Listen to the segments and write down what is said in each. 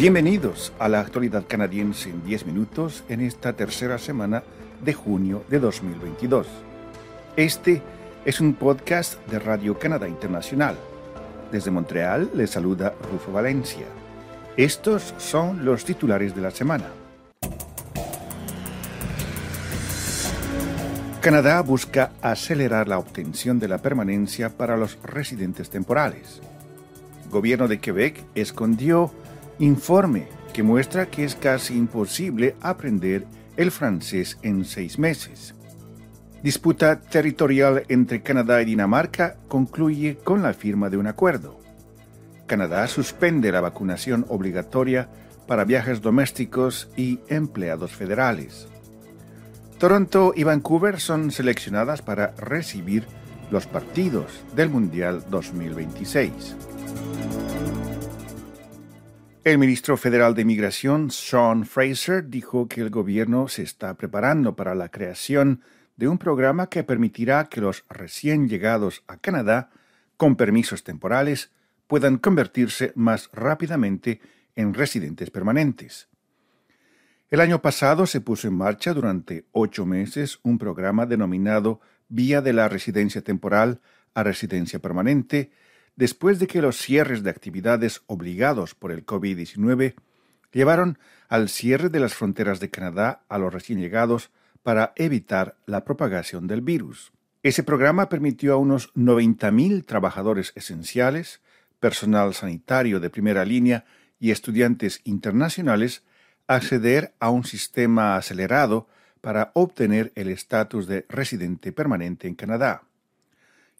Bienvenidos a la actualidad canadiense en 10 minutos en esta tercera semana de junio de 2022. Este es un podcast de Radio Canadá Internacional. Desde Montreal les saluda Rufo Valencia. Estos son los titulares de la semana. Canadá busca acelerar la obtención de la permanencia para los residentes temporales. Gobierno de Quebec escondió informe que muestra que es casi imposible aprender el francés en seis meses. Disputa territorial entre Canadá y Dinamarca concluye con la firma de un acuerdo. Canadá suspende la vacunación obligatoria para viajes domésticos y empleados federales. Toronto y Vancouver son seleccionadas para recibir los partidos del Mundial 2026. El ministro federal de Inmigración, Sean Fraser, dijo que el gobierno se está preparando para la creación de un programa que permitirá que los recién llegados a Canadá, con permisos temporales, puedan convertirse más rápidamente en residentes permanentes. El año pasado se puso en marcha durante ocho meses un programa denominado Vía de la Residencia Temporal a Residencia Permanente, después de que los cierres de actividades obligados por el COVID-19 llevaron al cierre de las fronteras de Canadá a los recién llegados para evitar la propagación del virus. Ese programa permitió a unos 90.000 trabajadores esenciales, personal sanitario de primera línea y estudiantes internacionales acceder a un sistema acelerado para obtener el estatus de residente permanente en Canadá.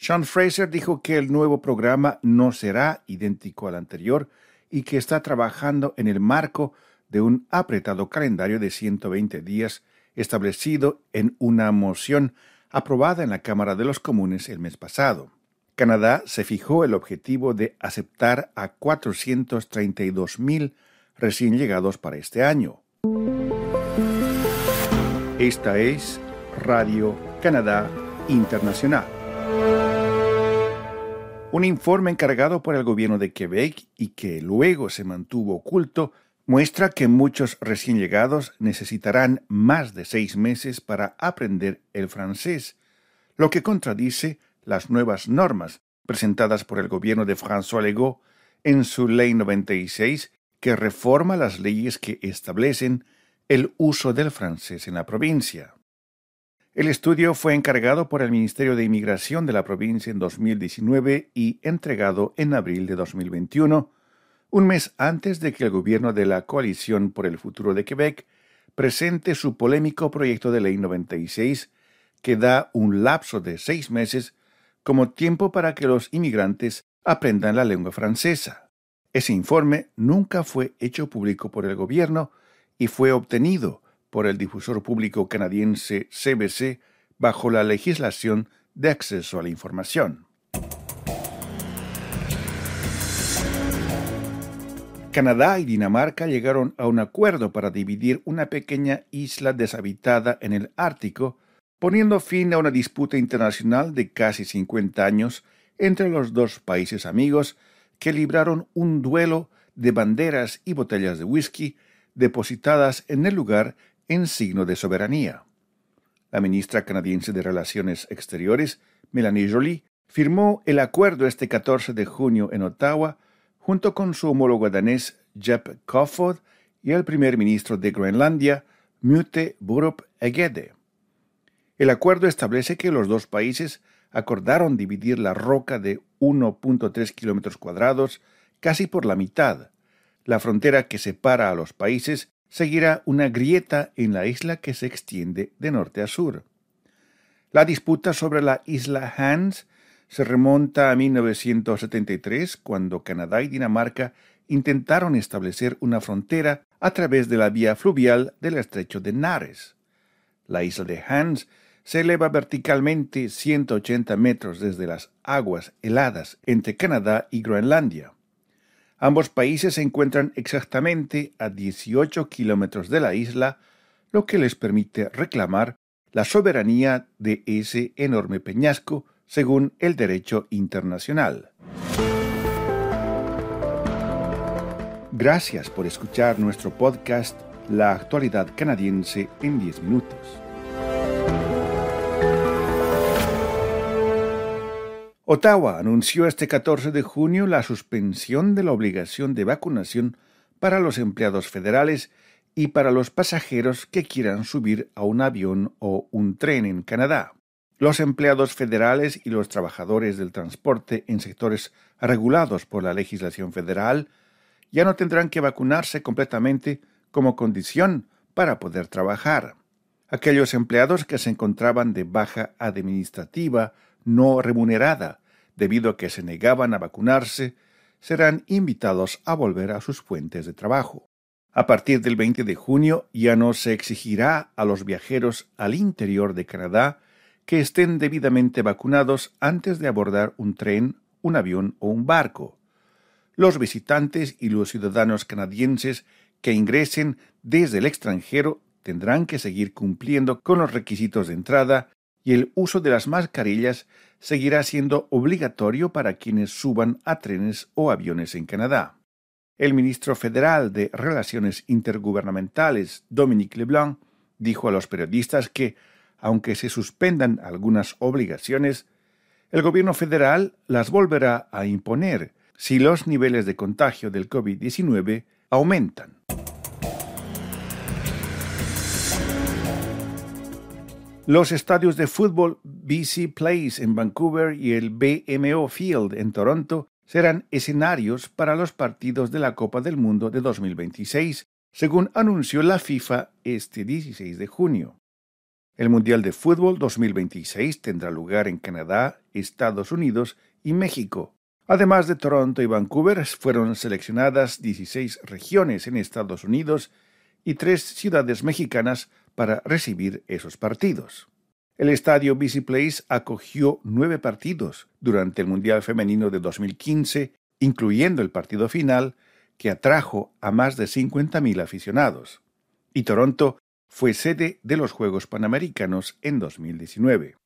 Sean Fraser dijo que el nuevo programa no será idéntico al anterior y que está trabajando en el marco de un apretado calendario de 120 días establecido en una moción aprobada en la Cámara de los Comunes el mes pasado. Canadá se fijó el objetivo de aceptar a 432.000 recién llegados para este año. Esta es Radio Canadá Internacional. Un informe encargado por el gobierno de Quebec y que luego se mantuvo oculto muestra que muchos recién llegados necesitarán más de seis meses para aprender el francés, lo que contradice las nuevas normas presentadas por el gobierno de François Legault en su Ley 96 que reforma las leyes que establecen el uso del francés en la provincia. El estudio fue encargado por el Ministerio de Inmigración de la provincia en 2019 y entregado en abril de 2021, un mes antes de que el gobierno de la Coalición por el Futuro de Quebec presente su polémico proyecto de ley 96 que da un lapso de seis meses como tiempo para que los inmigrantes aprendan la lengua francesa. Ese informe nunca fue hecho público por el gobierno y fue obtenido por el difusor público canadiense CBC bajo la legislación de acceso a la información. Canadá y Dinamarca llegaron a un acuerdo para dividir una pequeña isla deshabitada en el Ártico, poniendo fin a una disputa internacional de casi 50 años entre los dos países amigos que libraron un duelo de banderas y botellas de whisky depositadas en el lugar en signo de soberanía. La ministra canadiense de Relaciones Exteriores, Melanie Joly, firmó el acuerdo este 14 de junio en Ottawa junto con su homólogo danés Jepp Kofod y el primer ministro de Groenlandia, Mute Burup Egede. El acuerdo establece que los dos países acordaron dividir la roca de 1.3 kilómetros cuadrados casi por la mitad. La frontera que separa a los países seguirá una grieta en la isla que se extiende de norte a sur. La disputa sobre la isla Hans se remonta a 1973, cuando Canadá y Dinamarca intentaron establecer una frontera a través de la vía fluvial del estrecho de Nares. La isla de Hans se eleva verticalmente 180 metros desde las aguas heladas entre Canadá y Groenlandia. Ambos países se encuentran exactamente a 18 kilómetros de la isla, lo que les permite reclamar la soberanía de ese enorme peñasco según el derecho internacional. Gracias por escuchar nuestro podcast La actualidad canadiense en 10 minutos. Ottawa anunció este 14 de junio la suspensión de la obligación de vacunación para los empleados federales y para los pasajeros que quieran subir a un avión o un tren en Canadá. Los empleados federales y los trabajadores del transporte en sectores regulados por la legislación federal ya no tendrán que vacunarse completamente como condición para poder trabajar. Aquellos empleados que se encontraban de baja administrativa no remunerada debido a que se negaban a vacunarse serán invitados a volver a sus fuentes de trabajo. A partir del 20 de junio ya no se exigirá a los viajeros al interior de Canadá que estén debidamente vacunados antes de abordar un tren, un avión o un barco. Los visitantes y los ciudadanos canadienses que ingresen desde el extranjero tendrán que seguir cumpliendo con los requisitos de entrada y el uso de las mascarillas seguirá siendo obligatorio para quienes suban a trenes o aviones en Canadá. El ministro federal de Relaciones Intergubernamentales, Dominique Leblanc, dijo a los periodistas que, aunque se suspendan algunas obligaciones, el gobierno federal las volverá a imponer si los niveles de contagio del COVID-19 aumentan. Los estadios de fútbol BC Place en Vancouver y el BMO Field en Toronto serán escenarios para los partidos de la Copa del Mundo de 2026, según anunció la FIFA este 16 de junio. El Mundial de Fútbol 2026 tendrá lugar en Canadá, Estados Unidos y México. Además de Toronto y Vancouver, fueron seleccionadas 16 regiones en Estados Unidos y tres ciudades mexicanas para recibir esos partidos. El estadio BC Place acogió nueve partidos durante el Mundial Femenino de 2015, incluyendo el partido final, que atrajo a más de 50.000 aficionados. Y Toronto fue sede de los Juegos Panamericanos en 2019.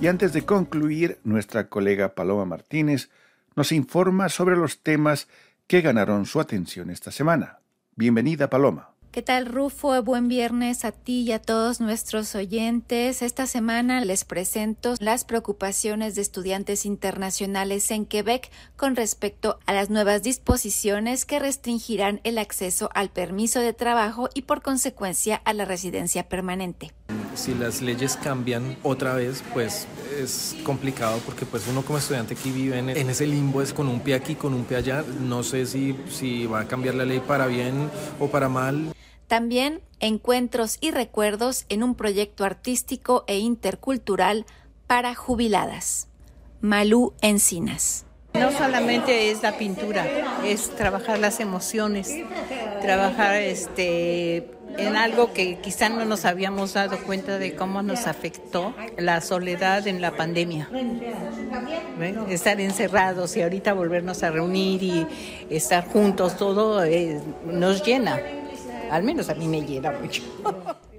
Y antes de concluir, nuestra colega Paloma Martínez nos informa sobre los temas que ganaron su atención esta semana. Bienvenida, Paloma. ¿Qué tal, Rufo? Buen viernes a ti y a todos nuestros oyentes. Esta semana les presento las preocupaciones de estudiantes internacionales en Quebec con respecto a las nuevas disposiciones que restringirán el acceso al permiso de trabajo y por consecuencia a la residencia permanente si las leyes cambian otra vez, pues es complicado porque pues uno como estudiante que vive en, ese limbo es con un pie aquí, con un pie allá. No sé si, si va a cambiar la ley para bien o para mal. También encuentros y recuerdos en un proyecto artístico e intercultural para jubiladas. Malú Encinas. No solamente es la pintura, es trabajar las emociones, trabajar este en algo que quizá no nos habíamos dado cuenta de cómo nos afectó la soledad en la pandemia. Estar encerrados y ahorita volvernos a reunir y estar juntos, todo eh, nos llena. Al menos a mí me llena mucho.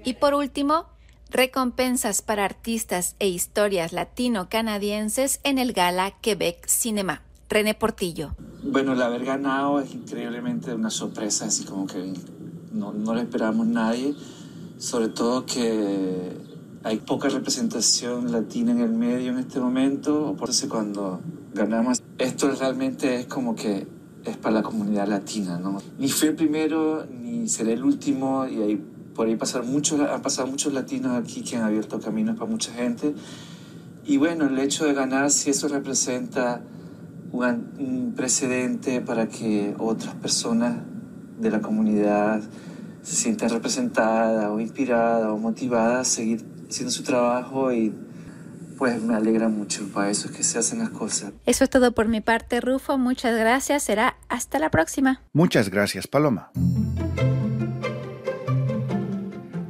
Y por último, recompensas para artistas e historias latino-canadienses en el Gala Quebec Cinema. René Portillo. Bueno, el haber ganado es increíblemente una sorpresa, así como que no, no lo esperábamos nadie, sobre todo que hay poca representación latina en el medio en este momento, por eso cuando ganamos, esto realmente es como que es para la comunidad latina, ¿no? Ni fue el primero, ni seré el último, y hay, por ahí pasar muchos, han pasado muchos latinos aquí que han abierto caminos para mucha gente. Y bueno, el hecho de ganar, si eso representa un precedente para que otras personas de la comunidad se sientan representadas o inspiradas o motivadas a seguir haciendo su trabajo y pues me alegra mucho, para eso es que se hacen las cosas. Eso es todo por mi parte, Rufo. Muchas gracias. Será hasta la próxima. Muchas gracias, Paloma.